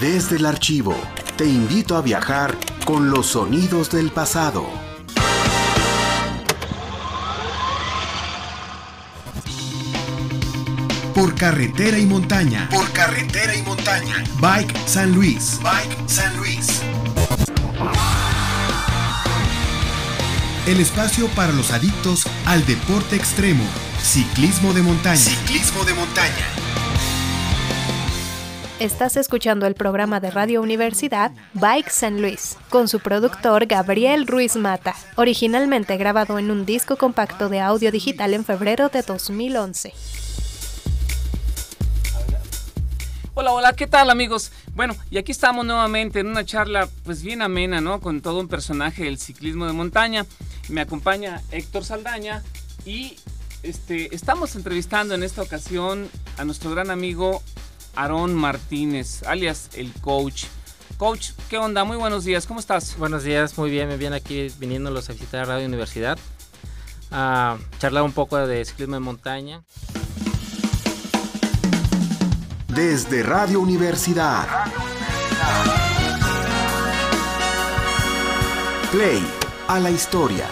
Desde el archivo, te invito a viajar con los sonidos del pasado. Por carretera y montaña. Por carretera y montaña. Bike San Luis. Bike San Luis. El espacio para los adictos al deporte extremo. Ciclismo de montaña. Ciclismo de montaña. Estás escuchando el programa de Radio Universidad Bike San Luis, con su productor Gabriel Ruiz Mata, originalmente grabado en un disco compacto de audio digital en febrero de 2011. Hola, hola, ¿qué tal amigos? Bueno, y aquí estamos nuevamente en una charla pues bien amena, ¿no? Con todo un personaje del ciclismo de montaña. Me acompaña Héctor Saldaña y este, estamos entrevistando en esta ocasión a nuestro gran amigo Aarón Martínez, alias el coach. Coach, ¿qué onda? Muy buenos días, ¿cómo estás? Buenos días, muy bien, me viene aquí viniéndolos a visitar Radio Universidad, a charlar un poco de ciclismo de montaña. Desde Radio Universidad. Play a la historia.